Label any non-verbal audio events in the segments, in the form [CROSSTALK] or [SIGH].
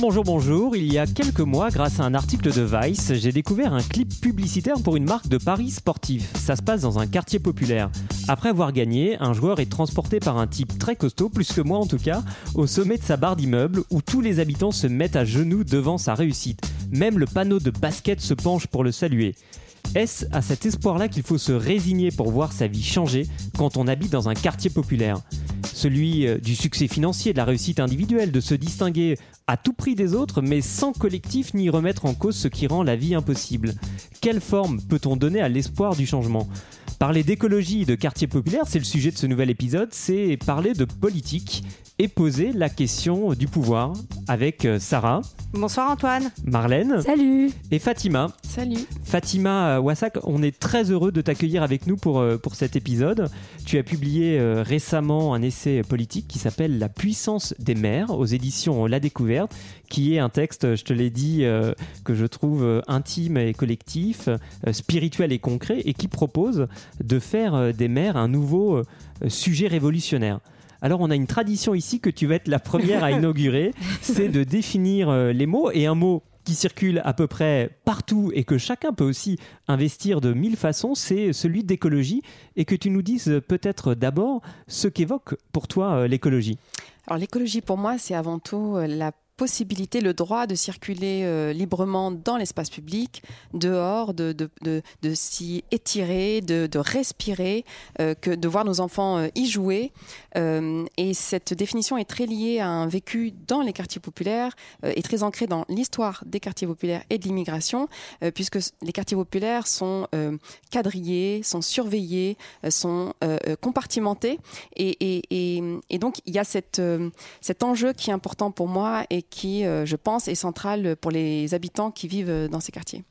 Bonjour, bonjour. Il y a quelques mois, grâce à un article de Vice, j'ai découvert un clip publicitaire pour une marque de paris sportif. Ça se passe dans un quartier populaire. Après avoir gagné, un joueur est transporté par un type très costaud, plus que moi en tout cas, au sommet de sa barre d'immeuble où tous les habitants se mettent à genoux devant sa réussite. Même le panneau de basket se penche pour le saluer. Est-ce à cet espoir-là qu'il faut se résigner pour voir sa vie changer quand on habite dans un quartier populaire? Celui euh, du succès financier, de la réussite individuelle, de se distinguer à tout prix des autres, mais sans collectif ni remettre en cause ce qui rend la vie impossible. Quelle forme peut-on donner à l'espoir du changement? Parler d'écologie et de quartier populaire, c'est le sujet de ce nouvel épisode, c'est parler de politique et poser la question du pouvoir avec euh, Sarah, Bonsoir Antoine. Marlène Salut et Fatima. Salut. Fatima euh, Wassak, on est très heureux de t'accueillir avec nous pour, euh, pour cet épisode. Tu as publié récemment un essai politique qui s'appelle La puissance des maires aux éditions La Découverte, qui est un texte, je te l'ai dit, que je trouve intime et collectif, spirituel et concret, et qui propose de faire des maires un nouveau sujet révolutionnaire. Alors on a une tradition ici que tu vas être la première à [LAUGHS] inaugurer, c'est de définir euh, les mots et un mot qui circule à peu près partout et que chacun peut aussi investir de mille façons, c'est celui d'écologie et que tu nous dises peut-être d'abord ce qu'évoque pour toi euh, l'écologie. Alors l'écologie pour moi c'est avant tout euh, la possibilité, le droit de circuler euh, librement dans l'espace public, dehors, de, de, de, de s'y étirer, de, respirer, euh, que de voir nos enfants euh, y jouer. Et cette définition est très liée à un vécu dans les quartiers populaires et très ancrée dans l'histoire des quartiers populaires et de l'immigration, puisque les quartiers populaires sont quadrillés, sont surveillés, sont compartimentés. Et, et, et, et donc, il y a cette, cet enjeu qui est important pour moi et qui, euh, je pense, est central pour les habitants qui vivent euh, dans ces quartiers.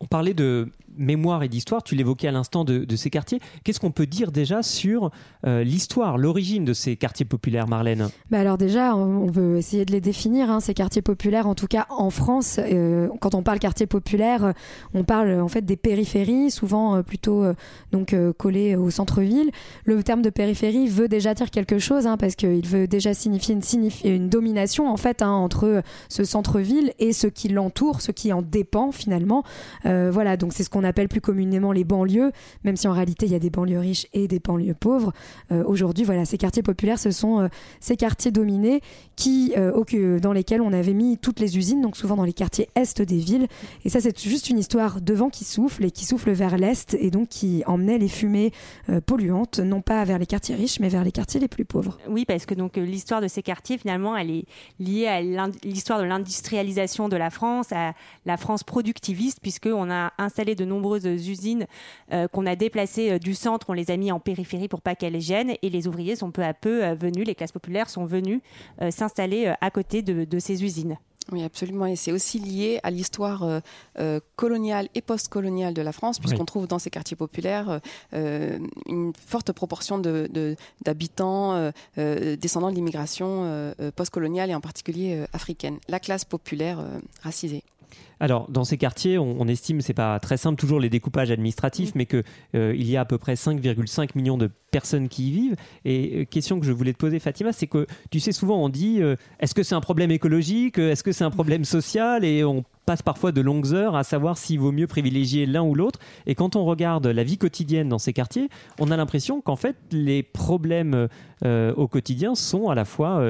On parlait de mémoire et d'histoire, tu l'évoquais à l'instant de, ces quartiers. Qu'est-ce qu'on peut dire déjà sur euh, l'histoire, l'origine de ces quartiers populaires, Marlène? Bah Alors déjà, on on peut essayer de les définir, hein, ces quartiers populaires, en tout cas en France. euh, quand on parle quartier populaire, euh, on parle en fait des périphéries, souvent plutôt donc collées au centre-ville. Le terme de périphérie veut déjà dire quelque chose, hein, parce qu'il veut déjà signifier une, domination en fait hein, entre ce centre-ville et ce qui l'entoure, ce qui en dépend finalement. Voilà, donc c'est ce qu'on appelle plus communément les banlieues, même si en réalité il y a des banlieues riches et des banlieues pauvres. Euh, Aujourd'hui, voilà, ces quartiers populaires, ce sont euh, ces quartiers dominés qui, euh, dans lesquels on avait mis toutes les usines, donc souvent dans les quartiers est des villes. Et ça, c'est juste une histoire de vent qui souffle et qui souffle vers l'est et donc qui emmenait les fumées euh, polluantes, non pas vers les quartiers riches, mais vers les quartiers les plus pauvres. Oui, parce que donc l'histoire de ces quartiers, finalement, elle est liée à l'histoire de l'industrialisation de la France, à la France productiviste, puisqu'on a installé de nombreuses usines euh, qu'on a déplacées euh, du centre, on les a mis en périphérie pour pas qu'elles gênent, et les ouvriers sont peu à peu euh, venus, les classes populaires sont venues euh, s'installer euh, à côté de, de ces usines. Oui, absolument. Et c'est aussi lié à l'histoire euh, euh, coloniale et post-coloniale de la France, puisqu'on Oui. trouve dans ces quartiers populaires euh, une forte proportion de- de- d'habitants euh, euh, descendants de l'immigration post-coloniale et en particulier euh, africaine, la classe populaire euh, racisée. Alors, dans ces quartiers, on, on estime, c'est pas très simple toujours les découpages administratifs, mais que euh, il y a à peu près 5,5 millions de personnes qui y vivent. Et euh, question que je voulais te poser, Fatima, c'est que tu sais souvent on dit, euh, est-ce que c'est un problème écologique, est-ce que c'est un problème social, et on passe parfois de longues heures à savoir s'il vaut mieux privilégier l'un ou l'autre. Et quand on regarde la vie quotidienne dans ces quartiers, on a l'impression qu'en fait les problèmes au quotidien sont à la fois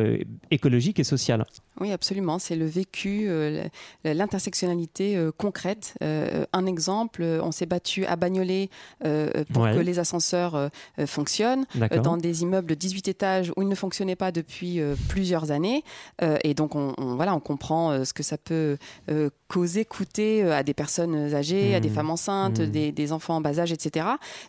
écologiques et sociaux. Oui, absolument. C'est le vécu, euh, l'intersectionnalité euh, concrète. Euh, un exemple, on s'est battu à Bagnolet pour Ouais. que les ascenseurs fonctionnent. dans des immeubles de 18 étages où ils ne fonctionnaient pas depuis plusieurs années. Et donc, on, on- voilà, on comprend ce que ça peut causer, coûter à des personnes âgées, à des Mmh. femmes enceintes, Mmh. des, des enfants en bas âge, etc.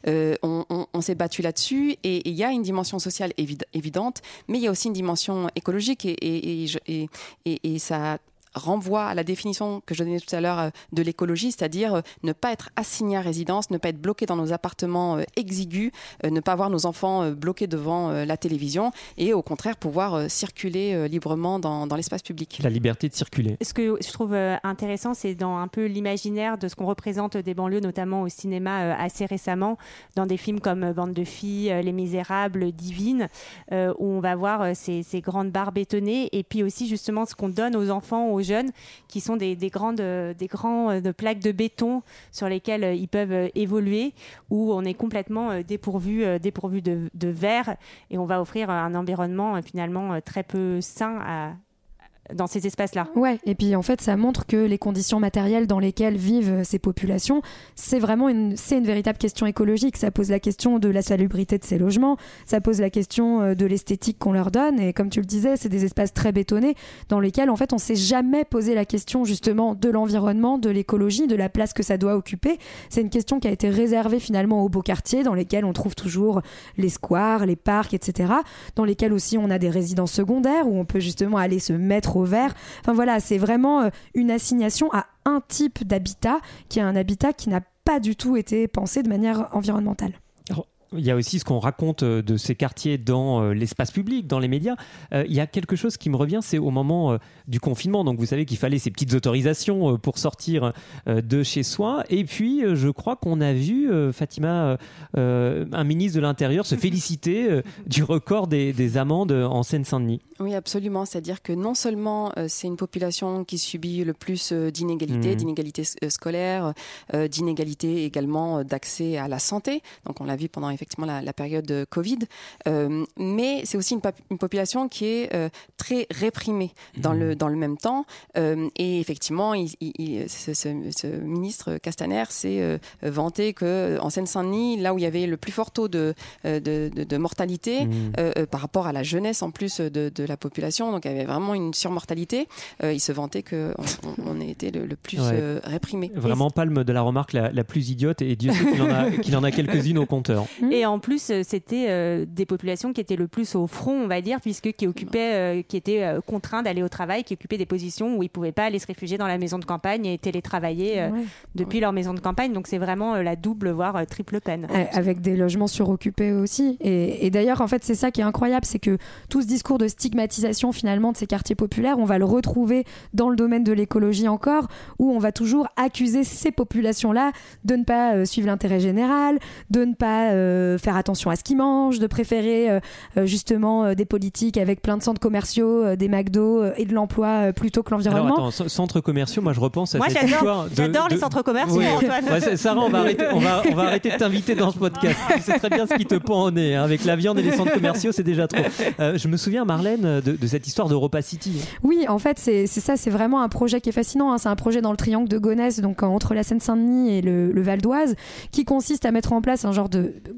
On on- on s'est battu là-dessus et il y a une dimension sociale évid- évidente, mais il y a aussi une dimension écologique et, et, et je- et- et- et ça renvoie à la définition que je donnais tout à l'heure de l'écologie, c'est-à-dire ne pas être assigné à résidence, ne pas être bloqué dans nos appartements exigus, ne pas avoir nos enfants bloqués devant la télévision et au contraire pouvoir circuler librement dans, dans l'espace public. La liberté de circuler. Ce que je trouve intéressant, c'est dans un peu l'imaginaire de ce qu'on représente des banlieues, notamment au cinéma assez récemment, dans des films comme Bande de filles, Les Misérables, Divine, où on va voir ces, ces grandes barres bétonnées et puis aussi justement ce qu'on donne aux enfants, aux jeunes, qui sont des, grandes, des grandes plaques de béton sur lesquelles ils peuvent évoluer, où on est complètement dépourvu, dépourvu de, de verre et on va offrir un environnement finalement très peu sain à, dans ces espaces-là. Ouais, et puis en fait, ça montre que les conditions matérielles dans lesquelles vivent ces populations, c'est vraiment une, c'est une véritable question écologique. Ça pose la question de la salubrité de ces logements, ça pose la question euh, de l'esthétique qu'on leur donne, et comme tu le disais, c'est des espaces très bétonnés dans lesquels en fait on s'est jamais posé la question justement de l'environnement, de l'écologie, de la place que ça doit occuper. C'est une question qui a été réservée finalement aux beaux quartiers, dans lesquels on trouve toujours les squares, les parcs, etc., dans lesquels aussi on a des résidences secondaires où on peut justement aller se mettre Enfin voilà, c'est vraiment euh, une assignation à un type d'habitat qui est un habitat qui n'a pas du tout été pensé de manière environnementale. Il y a aussi ce qu'on raconte euh, de ces quartiers dans euh, l'espace public, dans les médias. Euh, il y a quelque chose qui me revient, c'est au moment du confinement. Donc vous savez qu'il fallait ces petites autorisations pour sortir de chez soi. Et puis je crois qu'on a vu Fatima, un ministre de l'Intérieur, se féliciter [LAUGHS] du record des, amendes en Seine-Saint-Denis. Oui, absolument. C'est-à-dire que non seulement c'est une population qui subit le plus d'inégalités, mmh. d'inégalités scolaires, d'inégalités également d'accès à la santé. Donc on l'a vu pendant effectivement la, période de Covid, euh, mais c'est aussi une, population qui est euh, très réprimée dans, le, mmh. dans le même temps. Euh, et effectivement, il, ce, ministre Castaner s'est vanté qu'en Seine-Saint-Denis, là où il y avait le plus fort taux de, de, mortalité mmh. par rapport à la jeunesse en plus de, la population, donc il y avait vraiment une surmortalité, il se vantait qu'on on, ait été le, plus réprimé. Vraiment palme de la remarque la, plus idiote, et Dieu sait qu'il en a, qu'il en a quelques-unes au compteur. Mmh. Et en plus, euh, c'était euh, des populations qui étaient le plus au front, on va dire, puisque qui occupaient, euh, qui étaient contraints d'aller au travail, qui occupaient des positions où ils pouvaient pas aller se réfugier dans la maison de campagne et télétravailler depuis leur maison de campagne. Donc c'est vraiment la double, voire triple peine. Avec des logements suroccupés aussi. Et, et d'ailleurs, en fait, c'est ça qui est incroyable, c'est que tout ce discours de stigmatisation finalement de ces quartiers populaires, on va le retrouver dans le domaine de l'écologie encore, où on va toujours accuser ces populations-là de ne pas suivre l'intérêt général, de ne pas faire attention à ce qu'ils mangent, de préférer euh, euh, justement des politiques avec plein de centres commerciaux, des McDo et de l'emploi plutôt que l'environnement. Alors attends, centres commerciaux, moi je repense à moi, cette histoire. J'adore les centres commerciaux, Sarah, on va arrêter, on va, on va arrêter de t'inviter dans ce podcast. tu sais très bien ce qui te pend au nez. Hein. Avec la viande et les centres commerciaux, c'est déjà trop. je me souviens, Marlène, de, cette histoire d'Europa City. Oui, en fait, c'est ça, c'est vraiment un projet qui est fascinant. Hein. C'est un projet dans le triangle de Gonesse, donc entre la Seine-Saint-Denis et le, le Val d'Oise, qui consiste à mettre en place un genre de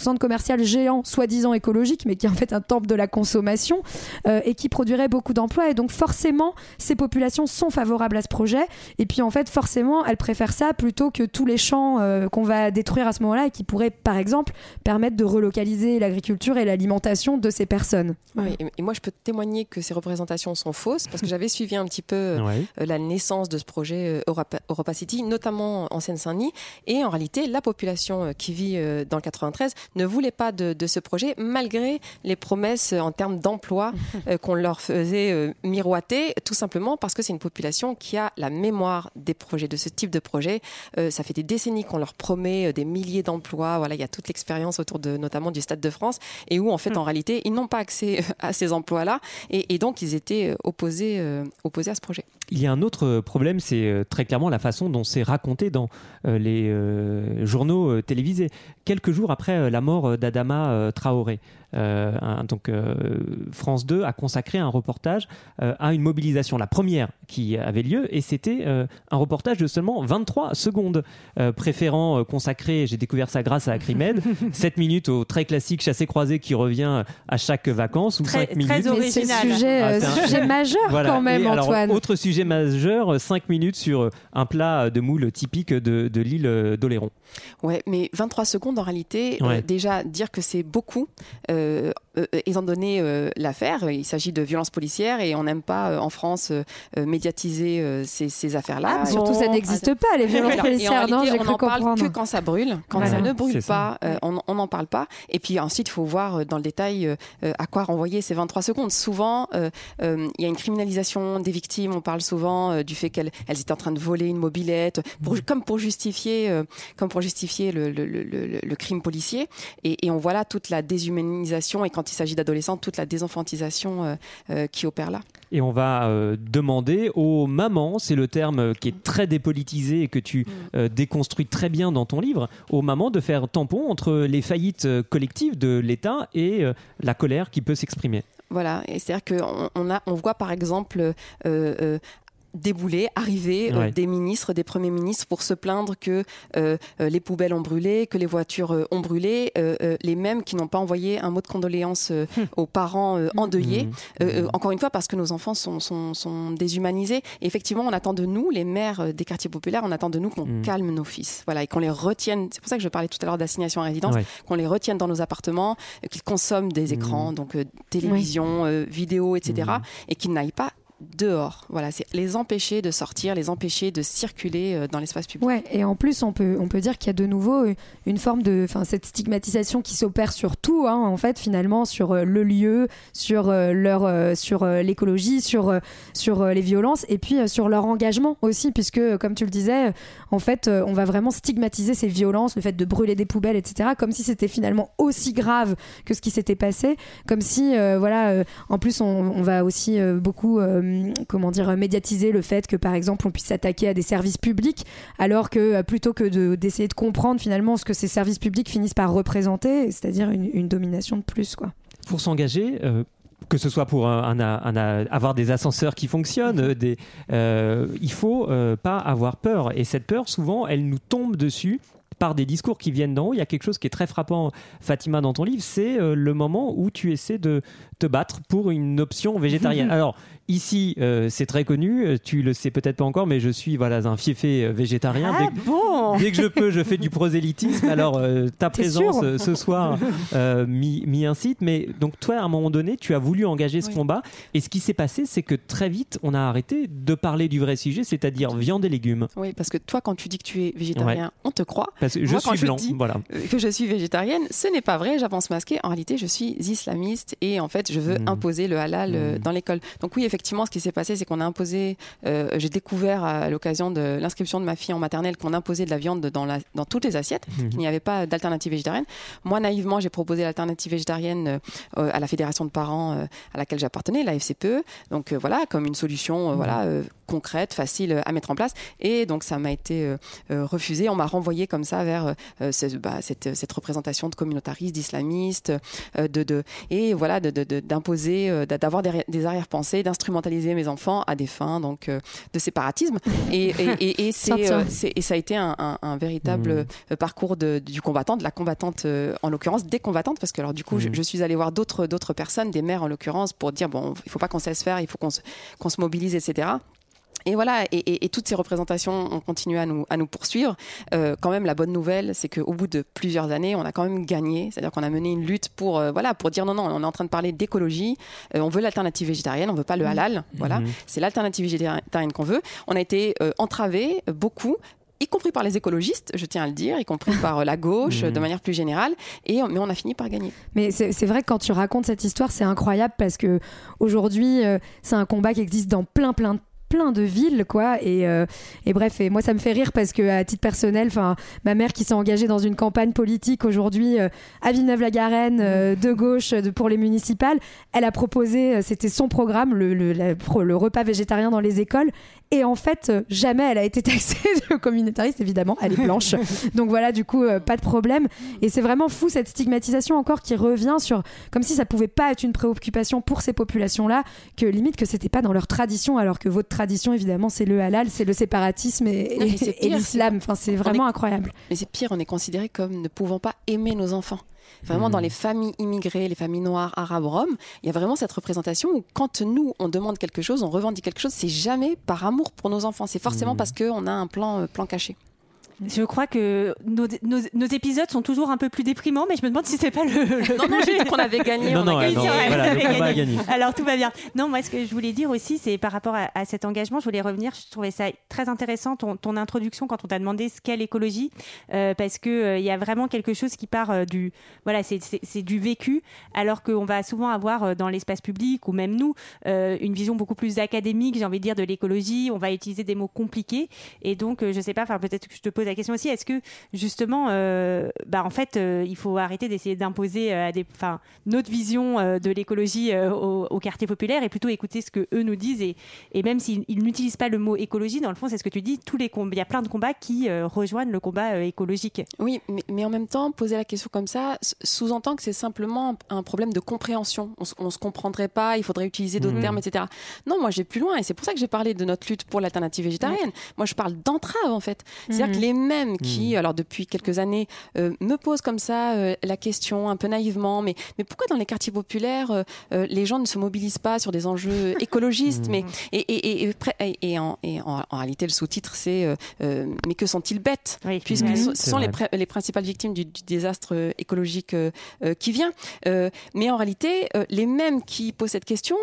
centre commercial géant, soi-disant écologique, mais qui est en fait un temple de la consommation euh, et qui produirait beaucoup d'emplois. Et donc forcément, ces populations sont favorables à ce projet. Et puis en fait, forcément, elles préfèrent ça plutôt que tous les champs euh, qu'on va détruire à ce moment-là et qui pourraient, par exemple, permettre de relocaliser l'agriculture et l'alimentation de ces personnes. Oui, et moi, je peux témoigner que ces représentations sont fausses parce que j'avais [LAUGHS] suivi un petit peu euh, la naissance de ce projet Europa, City, notamment en Seine-Saint-Denis. Et en réalité, la population qui vit dans le 93 ne voulait pas de, ce projet, malgré les promesses en termes d'emploi [LAUGHS] euh, qu'on leur faisait euh, miroiter, tout simplement parce que c'est une population qui a la mémoire des projets, de ce type de projet. Euh, ça fait des décennies qu'on leur promet des milliers d'emplois. Voilà, il y a toute l'expérience autour de, notamment du Stade de France, et où en fait, en réalité, ils n'ont pas accès à ces emplois-là, et, donc ils étaient opposés, opposés à ce projet. Il y a un autre problème, c'est très clairement la façon dont c'est raconté dans les journaux télévisés. Quelques jours après la mort d'Adama Traoré. Euh, donc euh, France 2 a consacré un reportage euh, à une mobilisation, la première qui avait lieu, et c'était un reportage de seulement 23 secondes, préférant consacrer, j'ai découvert ça grâce à Acrimed, 7 [LAUGHS] minutes au très classique chassé-croisé qui revient à chaque vacances, ou 5 minutes. Très original. Sujet, ah, sujet majeur quand même, Antoine. autre sujet majeur, 5 minutes sur un plat de moule typique de, de l'île d'Oléron. Ouais, mais 23 secondes en réalité, déjà dire que c'est beaucoup, euh, euh, donné euh, l'affaire, il s'agit de violences policières et on n'aime pas en France médiatiser ces, ces affaires-là. Ah, surtout, ça n'existe pas, les violences [LAUGHS] policières. non, on n'en parle que quand ça brûle. Quand ça ne brûle pas, on n'en parle pas. Et puis ensuite, il faut voir dans le détail à quoi renvoyer ces 23 secondes. Souvent, il y a une criminalisation des victimes. On parle souvent du fait qu'elles étaient en train de voler une mobilette, pour, comme pour justifier, comme pour justifier le, le, le, le crime policier. Et, et, on voit là toute la déshumanisation et quand il s'agit d'adolescents, toute la désenfantisation euh, euh, qui opère là. Et on va euh, demander aux mamans, c'est le terme qui est très dépolitisé et que tu mm. déconstruis très bien dans ton livre, aux mamans de faire tampon entre les faillites collectives de l'État et la colère qui peut s'exprimer. Voilà, c'est-à-dire qu'on on, on voit par exemple débouler, arriver euh, des ministres, des premiers ministres pour se plaindre que euh, euh, les poubelles ont brûlé, que les voitures ont brûlé, les mêmes qui n'ont pas envoyé un mot de condoléances hum. aux parents endeuillés. Hum. Hum. encore une fois, parce que nos enfants sont, sont, déshumanisés. Et effectivement, on attend de nous, les mères des quartiers populaires, on attend de nous qu'on calme nos fils. Voilà, et qu'on les retienne. C'est pour ça que je parlais tout à l'heure d'assignation à résidence, qu'on les retienne dans nos appartements, qu'ils consomment des écrans, donc télévision, vidéo, etc. Et qu'ils n'aillent pas dehors. Voilà, c'est les empêcher de sortir, les empêcher de circuler euh, dans l'espace public. Ouais, et en plus, on peut, on peut dire qu'il y a de nouveau une forme de, enfin, cette stigmatisation qui s'opère sur tout, hein, en fait, finalement, sur euh, le lieu, sur euh, leur, sur l'écologie, sur, sur les violences, et puis sur leur engagement aussi, puisque, comme tu le disais, en fait, on va vraiment stigmatiser ces violences, le fait de brûler des poubelles, etc., comme si c'était finalement aussi grave que ce qui s'était passé, comme si, voilà, en plus, on, va aussi beaucoup comment dire médiatiser le fait que par exemple on puisse s'attaquer à des services publics alors que euh, plutôt que d'essayer de, comprendre finalement ce que ces services publics finissent par représenter c'est-à-dire une, domination de plus quoi pour s'engager euh, que ce soit pour avoir des ascenseurs qui fonctionnent, des, il faut pas avoir peur. Et cette peur, souvent, elle nous tombe dessus par des discours qui viennent d'en haut. Il y a quelque chose qui est très frappant, Fatima, dans ton livre, c'est le moment où tu essaies de te battre pour une option végétarienne. [LAUGHS] Alors, Ici, euh, c'est très connu, euh, tu le sais peut-être pas encore, mais je suis voilà, un fiefé euh, végétarien. Ah bon dès, que je peux, je fais du prosélytisme. Alors, ta [LAUGHS] présence ce soir m'y incite. Mais donc, toi, à un moment donné, tu as voulu engager ce combat. Et ce qui s'est passé, c'est que très vite, on a arrêté de parler du vrai sujet, c'est-à-dire viande et légumes. Oui, parce que toi, quand tu dis que tu es végétarien, on te croit. Parce que je suis blanc, voilà. Que je suis végétarienne, ce n'est pas vrai, j'avance masqué. En réalité, je suis islamiste et en fait, je veux hmm. imposer le halal hmm. dans l'école. Donc, oui, effectivement, ce qui s'est passé, c'est qu'on a imposé, euh, j'ai découvert à l'occasion de l'inscription de ma fille en maternelle qu'on imposait de la viande dans, la, dans toutes les assiettes, mhm. qu'il n'y avait pas d'alternative végétarienne. Moi, naïvement, j'ai proposé l'alternative végétarienne euh, à la fédération de parents euh, à laquelle j'appartenais, la FCPE. Donc voilà, comme une solution voilà, mhm. concrète, facile à mettre en place. Et donc ça m'a été refusé. On m'a renvoyé comme ça vers bah, cette, cette, représentation de communautaristes, d'islamistes, de, de, et voilà, d'imposer, d'avoir des, des arrière-pensées, d'instrumentaliser mes enfants à des fins donc euh, de séparatisme. Et, et, et, [LAUGHS] euh, c'est, et ça a été un, un, véritable mmh. euh, parcours de, du combattant, de la combattante en l'occurrence, des combattantes, parce que alors du coup, je, mmh. suis allée voir d'autres, d'autres personnes, des mères en l'occurrence, pour dire bon, il faut pas qu'on se laisse faire, il faut qu'on se, qu'on se mobilise, etc. Et voilà, et, toutes ces représentations ont continué à nous, à nous poursuivre. Euh, quand même, la bonne nouvelle, c'est qu'au bout de plusieurs années, on a quand même gagné. C'est-à-dire qu'on a mené une lutte pour, euh, voilà, pour dire non, non, on est en train de parler d'écologie. Euh, on veut l'alternative végétarienne, on veut pas le mmh. halal. Voilà, mmh. c'est l'alternative végétarienne qu'on veut. On a été entravés beaucoup y compris par les écologistes, je tiens à le dire, y compris par la gauche, mmh. de manière plus générale, et, mais on a fini par gagner. Mais c'est vrai que quand tu racontes cette histoire, c'est incroyable parce que aujourd'hui, c'est un combat qui existe dans plein, plein de plein de villes, quoi. Et, euh, et, bref, et moi, ça me fait rire parce que, à titre personnel, ma mère qui s'est engagée dans une campagne politique aujourd'hui euh, à Villeneuve-la-Garenne, euh, de gauche, pour les municipales, elle a proposé, c'était son programme, le, le, le, repas végétarien dans les écoles. Et en fait, jamais elle a été taxée [LAUGHS] de communautariste, évidemment, elle est blanche. [LAUGHS] Donc voilà, du coup, pas de problème. Et c'est vraiment fou cette stigmatisation encore qui revient sur, comme si ça pouvait pas être une préoccupation pour ces populations-là, que limite que c'était pas dans leur tradition, alors que votre tradition tradition, évidemment, c'est le halal, c'est le séparatisme et, l'islam. Enfin, c'est vraiment incroyable. Mais c'est pire, on est considéré comme ne pouvant pas aimer nos enfants. Vraiment, dans hmm. les familles immigrées, les familles noires, arabes, roms, il y a vraiment cette représentation où quand nous, on demande quelque chose, on revendique quelque chose, c'est jamais par amour pour nos enfants. C'est forcément hmm. parce qu'on a un plan, euh, plan caché. Je crois que nos, nos, nos, épisodes sont toujours un peu plus déprimants, mais je me demande si c'est pas le. le... Non, non, j'ai dit qu'on avait gagné. Non, on non, a gagné. non, voilà, le combat a gagné. Alors tout va bien. Non, moi, ce que je voulais dire aussi, c'est par rapport à, à, cet engagement, je voulais revenir. Je trouvais ça très intéressant ton, ton introduction quand on t'a demandé ce qu'est l'écologie, euh, parce que il euh, y a vraiment quelque chose qui part euh, du, voilà, c'est du vécu, alors qu'on va souvent avoir euh, dans l'espace public ou même nous euh, une vision beaucoup plus académique, j'ai envie de dire, de l'écologie. On va utiliser des mots compliqués, et donc je sais pas. Enfin, peut-être que je te pose la question aussi. Est-ce que justement, euh, bah, en fait, euh, il faut arrêter d'essayer d'imposer euh, des, enfin, notre vision euh, de l'écologie au, au, quartier populaire et plutôt écouter ce que eux nous disent. Et, et même s'ils n'utilisent pas le mot écologie, dans le fond, c'est ce que tu dis. Tous les il y a plein de combats qui rejoignent le combat écologique. Oui, mais, mais, en même temps, poser la question comme ça sous-entend que c'est simplement un problème de compréhension. On, ne se comprendrait pas, il faudrait utiliser d'autres mmh. termes, etc. Non, moi j'ai plus loin, et c'est pour ça que j'ai parlé de notre lutte pour l'alternative végétarienne. Mmh. Moi, je parle d'entrave en fait. C'est-à-dire mmh. que les mêmes qui, alors depuis quelques années, euh, me posent comme ça euh, la question un peu naïvement, mais, mais pourquoi dans les quartiers populaires, euh, les gens ne se mobilisent pas sur des enjeux [LAUGHS] écologistes mais, et, et, et, et, en, en, en réalité, le sous-titre, c'est Mais que sont-ils bêtes? Oui, Puisqu'ils sont, sont les, les, principales victimes du, du désastre écologique qui vient. mais en réalité, les mêmes qui posent cette question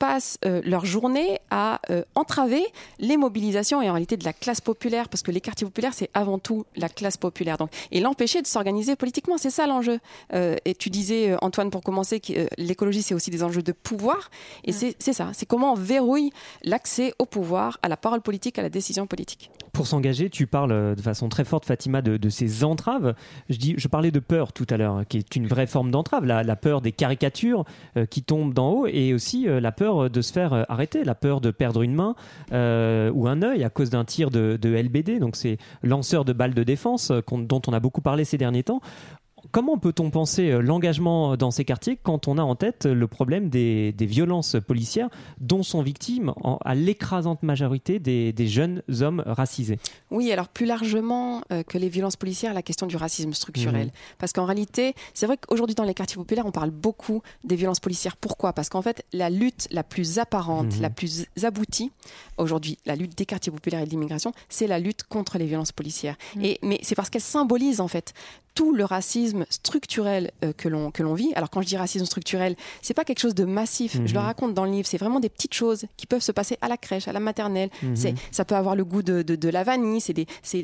passent euh, leur journée à euh, entraver les mobilisations et en réalité de la classe populaire, parce que les quartiers populaires, c'est avant tout la classe populaire. Donc, et l'empêcher de s'organiser politiquement, c'est ça l'enjeu. Euh, et tu disais, Antoine, pour commencer, que l'écologie, c'est aussi des enjeux de pouvoir. Et ouais. c'est ça, c'est comment on verrouille l'accès au pouvoir, à la parole politique, à la décision politique. Pour s'engager, tu parles de façon très forte, Fatima, de, ces entraves. Je, dis, je parlais de peur tout à l'heure, qui est une vraie forme d'entrave, la, peur des caricatures euh, qui tombent d'en haut et aussi euh, la peur de se faire arrêter, la peur de perdre une main euh, ou un œil à cause d'un tir de, de, LBD, donc c'est lanceur de balles de défense dont on a beaucoup parlé ces derniers temps. Comment peut-on penser l'engagement dans ces quartiers quand on a en tête le problème des, des violences policières dont sont victimes en, à l'écrasante majorité des, des, jeunes hommes racisés? Oui, alors plus largement euh, que les violences policières, la question du racisme structurel. Mmh. Parce qu'en réalité, c'est vrai qu'aujourd'hui dans les quartiers populaires, on parle beaucoup des violences policières. Pourquoi? Parce qu'en fait, la lutte la plus apparente, mmh. la plus aboutie, aujourd'hui, la lutte des quartiers populaires et de l'immigration, c'est la lutte contre les violences policières. Mmh. Et, mais c'est parce qu'elle symbolise en fait tout le racisme structurel euh, que l'on que l'on vit. Alors quand je dis racisme structurel, c'est pas quelque chose de massif. Mmh. Je le raconte dans le livre. C'est vraiment des petites choses qui peuvent se passer à la crèche, à la maternelle. Mmh. C'est ça peut avoir le goût de, de, de la vanille. C'est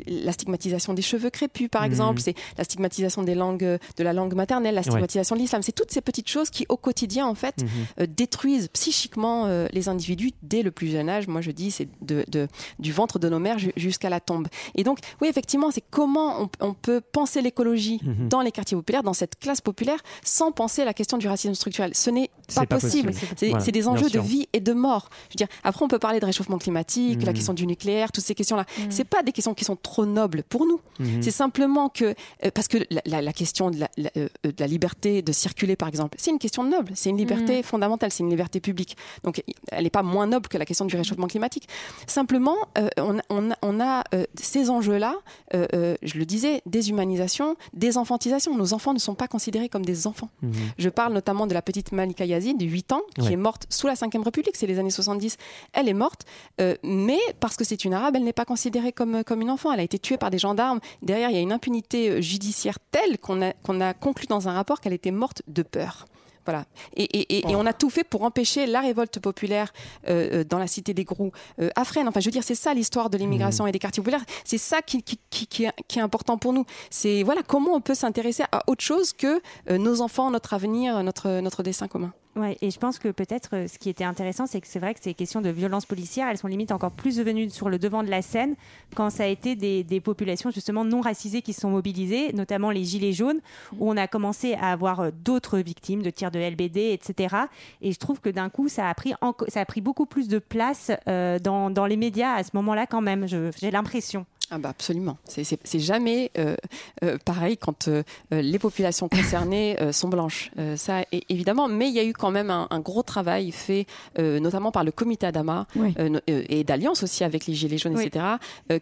la stigmatisation des cheveux crépus par mmh. exemple. C'est la stigmatisation des langues de la langue maternelle, la stigmatisation ouais. de l'islam. C'est toutes ces petites choses qui au quotidien en fait euh, détruisent psychiquement euh, les individus dès le plus jeune âge. Moi je dis c'est de, de, du ventre de nos mères jusqu'à la tombe. Et donc oui effectivement c'est comment on, on peut penser l'écologie dans les quartiers populaires, dans cette classe populaire, sans penser à la question du racisme structurel. Ce n'est pas, pas, possible. C'est voilà, des enjeux de vie et de mort. Je veux dire, après, on peut parler de réchauffement climatique, mmh. la question du nucléaire, toutes ces questions-là. Mmh. C'est pas des questions qui sont trop nobles pour nous. C'est simplement que, euh, parce que la, la, la question de la, euh, de la, liberté de circuler, par exemple, c'est une question noble. C'est une liberté fondamentale. C'est une liberté publique. Donc, elle n'est pas moins noble que la question du réchauffement climatique. Simplement, euh, on, on, on, a euh, ces enjeux-là, euh, je le disais, déshumanisation, désenfantisation. Nos enfants ne sont pas considérés comme des enfants. Mmh. Je parle notamment de la petite Malika Yazid, de 8 ans, qui ouais. est morte sous la Ve République, c'est les années 70. Elle est morte, euh, mais parce que c'est une arabe, elle n'est pas considérée comme, comme une enfant. Elle a été tuée par des gendarmes. Derrière, il y a une impunité judiciaire telle qu'on a, qu'on a conclu dans un rapport qu'elle était morte de peur. Voilà. Et, et, et, oh. et, on a tout fait pour empêcher la révolte populaire euh, dans la cité des Grous euh, à Fresnes. Enfin, je veux dire, c'est ça l'histoire de l'immigration mmh. et des quartiers populaires. C'est ça qui, qui, qui, qui, est, important pour nous. C'est voilà comment on peut s'intéresser à autre chose que euh, nos enfants, notre avenir, notre, notre destin commun. Ouais, et je pense que peut-être euh, ce qui était intéressant, c'est que c'est vrai que ces questions de violence policière, elles sont limite encore plus venues sur le devant de la scène quand ça a été des, des populations justement non racisées qui se sont mobilisées, notamment les gilets jaunes, où on a commencé à avoir d'autres victimes de tirs de LBD, etc. Et je trouve que d'un coup, ça a pris ça a pris beaucoup plus de place euh, dans, dans les médias à ce moment-là quand même. J'ai l'impression. Ah bah absolument. C'est jamais euh, euh, pareil quand euh, les populations concernées sont blanches. Ça, évidemment. Mais il y a eu quand même un, un gros travail fait, notamment par le comité Adama oui. et d'alliance aussi avec les Gilets jaunes, oui. etc.,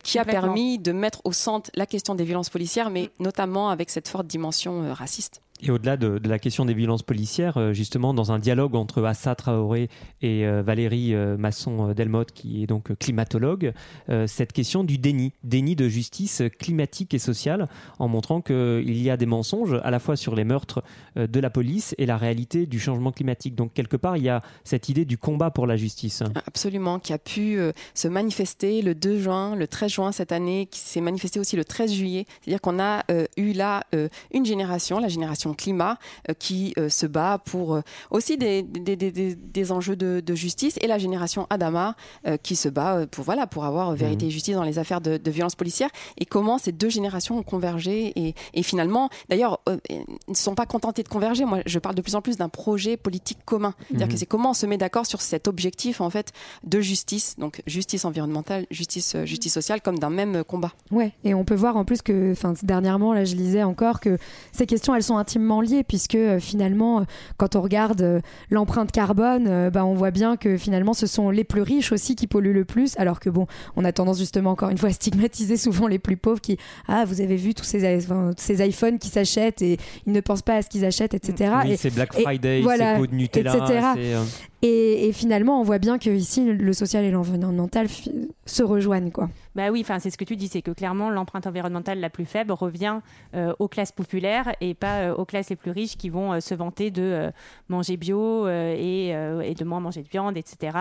qui a permis de mettre au centre la question des violences policières, mais notamment avec cette forte dimension raciste. Et au-delà de, la question des violences policières, euh, justement, dans un dialogue entre Assa Traoré et euh, Valérie euh, Masson-Delmotte, qui est donc climatologue, cette question du déni, déni de justice climatique et sociale, en montrant qu'il y a des mensonges à la fois sur les meurtres de la police et la réalité du changement climatique. Donc, quelque part, il y a cette idée du combat pour la justice. Absolument, qui a pu se manifester le 2 juin, le 13 juin cette année, qui s'est manifesté aussi le 13 juillet. C'est-à-dire qu'on a eu là une génération, la génération climat euh, qui euh, se bat pour euh, aussi des, des, des, des enjeux de, de, justice et la génération Adama qui se bat pour, voilà, pour avoir vérité et mmh. justice dans les affaires de, de violence policière et comment ces deux générations ont convergé et, et finalement, d'ailleurs, ne sont pas contentés de converger. Moi, je parle de plus en plus d'un projet politique commun. C'est-à-dire que mmh. c'est comment on se met d'accord sur cet objectif en fait de justice, donc justice environnementale, justice, justice sociale, comme d'un même combat. Ouais, et on peut voir en plus que, enfin, dernièrement, là, je lisais encore que ces questions, elles sont intimement liés puisque euh, finalement, euh, quand on regarde euh, l'empreinte carbone, bah, on voit bien que finalement, ce sont les plus riches aussi qui polluent le plus, alors que bon, on a tendance justement encore une fois à stigmatiser souvent les plus pauvres qui, ah, vous avez vu tous ces, ces iPhones qui s'achètent et ils ne pensent pas à ce qu'ils achètent, etc. et c'est Black Friday, c'est pot de Nutella, etc. Et, finalement, on voit bien que ici, le social et l'environnemental se rejoignent, quoi. Bah oui, enfin c'est ce que tu dis, c'est que clairement l'empreinte environnementale la plus faible revient euh, aux classes populaires et pas euh, aux classes les plus riches qui vont euh, se vanter de manger bio et, et, de moins manger de viande, etc.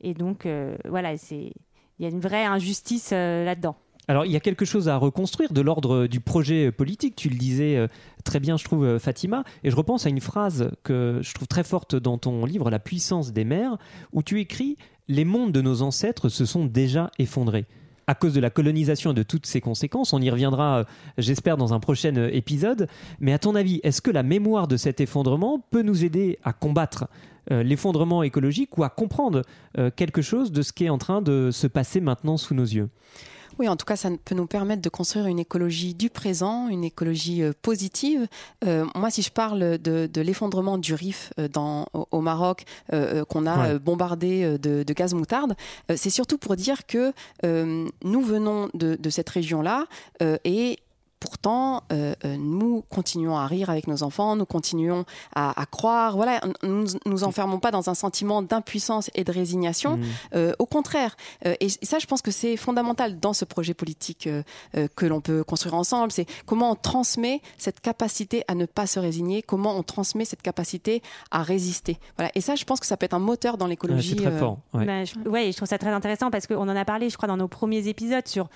Et donc voilà, c'est il y a une vraie injustice là-dedans. Alors, il y a quelque chose à reconstruire de l'ordre du projet politique. Tu le disais euh, très bien, je trouve, euh, Fatima. Et je repense à une phrase que je trouve très forte dans ton livre, La puissance des mers, où tu écris Les mondes de nos ancêtres se sont déjà effondrés. À cause de la colonisation et de toutes ses conséquences, on y reviendra, euh, j'espère, dans un prochain épisode. Mais à ton avis, est-ce que la mémoire de cet effondrement peut nous aider à combattre l'effondrement écologique ou à comprendre quelque chose de ce qui est en train de se passer maintenant sous nos yeux? Oui, en tout cas, ça peut nous permettre de construire une écologie du présent, une écologie euh, positive. Euh, moi, si je parle de, l'effondrement du Rif euh, dans, au, Maroc, qu'on a bombardé de, gaz moutarde, c'est surtout pour dire que nous venons de, de cette région-là et pourtant, euh, euh, nous continuons à rire avec nos enfants, nous continuons à, croire. Voilà, nous nous enfermons pas dans un sentiment d'impuissance et de résignation. Mmh. Euh, au contraire, et, ça, je pense que c'est fondamental dans ce projet politique que l'on peut construire ensemble. C'est comment on transmet cette capacité à ne pas se résigner, comment on transmet cette capacité à résister. Voilà, et ça, je pense que ça peut être un moteur dans l'écologie. c'est très fort. Ouais. Bah, je, je trouve ça très intéressant parce qu'on en a parlé, je crois, dans nos premiers épisodes sur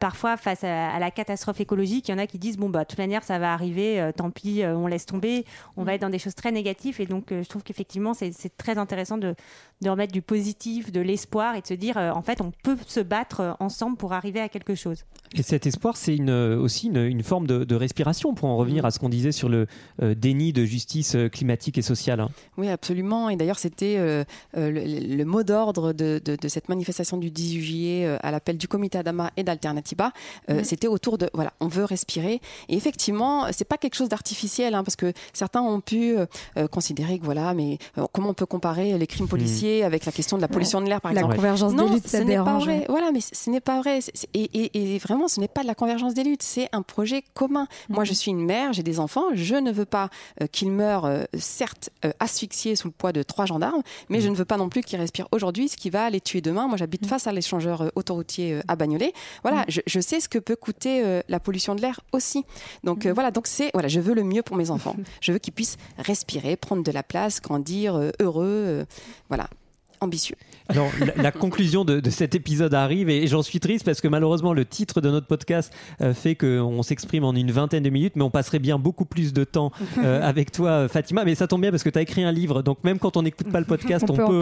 parfois face à la catastrophe écologique il y en a qui disent bon bah de toute manière ça va arriver, euh, tant pis, euh, on laisse tomber, on va mm. être dans des choses très négatives et donc euh, je trouve qu'effectivement c'est très intéressant de, de, remettre du positif, de l'espoir et de se dire en fait on peut se battre ensemble pour arriver à quelque chose. Et cet espoir c'est une, aussi une, une forme de, respiration pour en revenir mm. à ce qu'on disait sur le déni de justice climatique et sociale. Hein. Oui absolument et d'ailleurs c'était le, mot d'ordre de, de, cette manifestation du 18 juillet à l'appel du comité Adama et d'Alternativa, mm. c'était autour de voilà on veut respirer. Et effectivement, c'est pas quelque chose d'artificiel, hein, parce que certains ont pu euh, euh, considérer que voilà, mais euh, comment on peut comparer les crimes policiers avec la question de la pollution de l'air, par exemple La convergence des luttes, ce n'est pas vrai. Voilà, mais ce n'est pas vrai. Et, vraiment, ce n'est pas de la convergence des luttes, c'est un projet commun. Moi, je mhm. suis une mère, j'ai des enfants, je ne veux pas qu'ils meurent, certes asphyxiés sous le poids de trois gendarmes, mais je ne veux pas non plus qu'ils respirent aujourd'hui, ce qui va les tuer demain. Moi, j'habite mhm. face à l'échangeur autoroutier à Bagnolet. Voilà, je, je, sais ce que peut coûter la pollution de l'air aussi. Donc euh, voilà, donc c'est voilà, je veux le mieux pour mes enfants. [LAUGHS] je veux qu'ils puissent respirer, prendre de la place, grandir euh, heureux, euh, voilà ambitieux. Alors, la, conclusion de, cet épisode arrive et, j'en suis triste parce que malheureusement, le titre de notre podcast euh, fait qu'on s'exprime en une vingtaine de minutes, mais on passerait bien beaucoup plus de temps euh, avec toi, Fatima. Mais ça tombe bien parce que tu as écrit un livre, donc même quand on n'écoute pas le podcast, on, peut,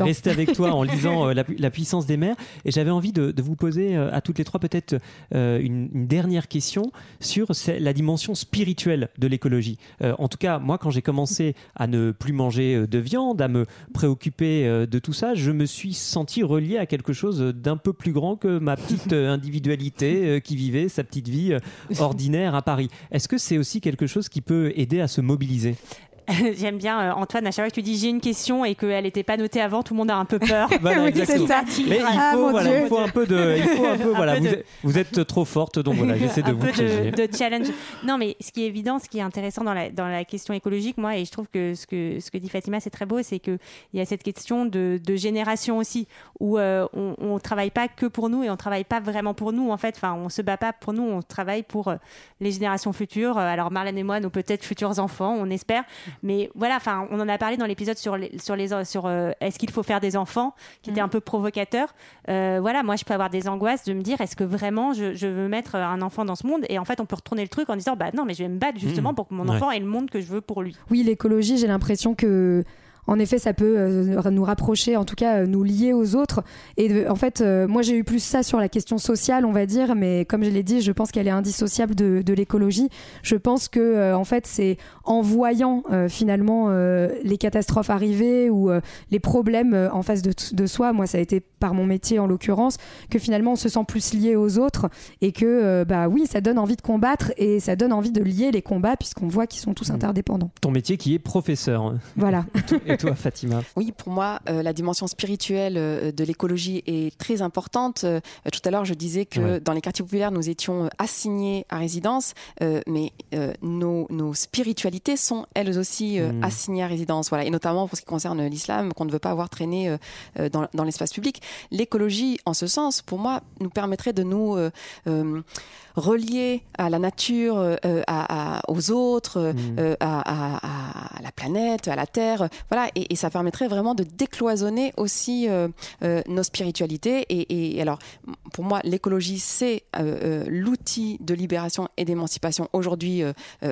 rester avec toi en [LAUGHS] lisant euh, la, puissance des mers. Et j'avais envie de, vous poser à toutes les trois peut-être une, une, dernière question sur la dimension spirituelle de l'écologie. en tout cas, moi, quand j'ai commencé à ne plus manger de viande, à me préoccuper de tout ça, je me suis senti relié à quelque chose d'un peu plus grand que ma petite euh, individualité euh, qui vivait sa petite vie euh, ordinaire à Paris. Est-ce que c'est aussi quelque chose qui peut aider à se mobiliser? [LAUGHS] J'aime bien euh, Antoine, à chaque fois que tu dis j'ai une question et qu'elle n'était pas notée avant, tout le monde a un peu peur. [LAUGHS] Voilà, [LAUGHS] Oui, exactement. c'est ça. Mais il Ah, faut, voilà, il faut un peu de. Il faut un peu, Un voilà, peu vous, de- êtes, vous êtes trop forte, donc voilà, j'essaie de un vous peu piéger. de, de challenge. Non, mais ce qui est évident, ce qui est intéressant dans la, dans la question écologique, moi, et je trouve que ce que, ce que dit Fatima, c'est très beau, c'est qu'il y a cette question de, de génération aussi, où euh, on ne travaille pas que pour nous et on travaille pas vraiment pour nous, en fait. Enfin, on se bat pas pour nous, on travaille pour euh, les générations futures. Alors, Marlène et moi, nos peut-être futurs enfants, on espère. Mais voilà, enfin, on en a parlé dans l'épisode sur les, sur les, sur euh, est-ce qu'il faut faire des enfants, qui était un peu provocateur. Euh, voilà, moi, je peux avoir des angoisses de me dire, est-ce que vraiment je, je veux mettre un enfant dans ce monde? Et en fait, on peut retourner le truc en disant, bah non, mais je vais me battre justement Mmh. pour que mon Ouais. enfant ait le monde que je veux pour lui. Oui, l'écologie, j'ai l'impression que. En effet, ça peut euh, nous rapprocher, en tout cas euh, nous lier aux autres. Et de- en fait, euh, moi j'ai eu plus ça sur la question sociale, on va dire, mais comme je l'ai dit, je pense qu'elle est indissociable de, de l'écologie. Je pense que euh, en fait, c'est en voyant euh, finalement euh, les catastrophes arriver ou euh, les problèmes euh, en face de, de soi, moi ça a été par mon métier en l'occurrence, que finalement on se sent plus lié aux autres et que euh, bah oui, ça donne envie de combattre et ça donne envie de lier les combats puisqu'on voit qu'ils sont tous Mhm. interdépendants. Ton métier qui est professeur. Voilà. [LAUGHS] Et toi, Fatima? Oui, pour moi, euh, la dimension spirituelle euh, de l'écologie est très importante. Euh, tout à l'heure, je disais que Ouais. dans les quartiers populaires, nous étions assignés à résidence, mais nos, nos spiritualités sont elles aussi euh, Mm. assignées à résidence. Voilà, et notamment pour ce qui concerne l'islam, qu'on ne veut pas avoir traîné dans, dans l'espace public. L'écologie, en ce sens, pour moi, nous permettrait de nous relier à la nature, à, à- aux autres, euh, Mm. euh, à, à- la planète, à la Terre. euh, Et, ça permettrait vraiment de décloisonner aussi euh, euh, nos spiritualités. Et, alors, pour moi, l'écologie, c'est euh, l'outil de libération et d'émancipation aujourd'hui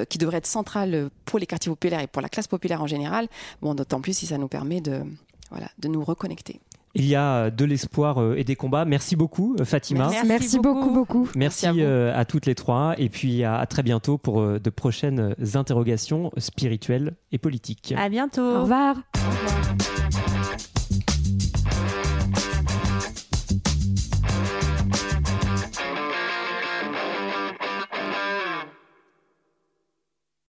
qui devrait être central pour les quartiers populaires et pour la classe populaire en général. Bon, d'autant plus si ça nous permet de, voilà, de nous reconnecter. Il y a de l'espoir euh, et des combats. Merci beaucoup, euh, Fatima. Merci. Merci, beaucoup, beaucoup. Merci, Merci à euh, toutes les trois. Et puis à, à très bientôt pour euh, de prochaines interrogations spirituelles et politiques. À bientôt. Au revoir. Au revoir.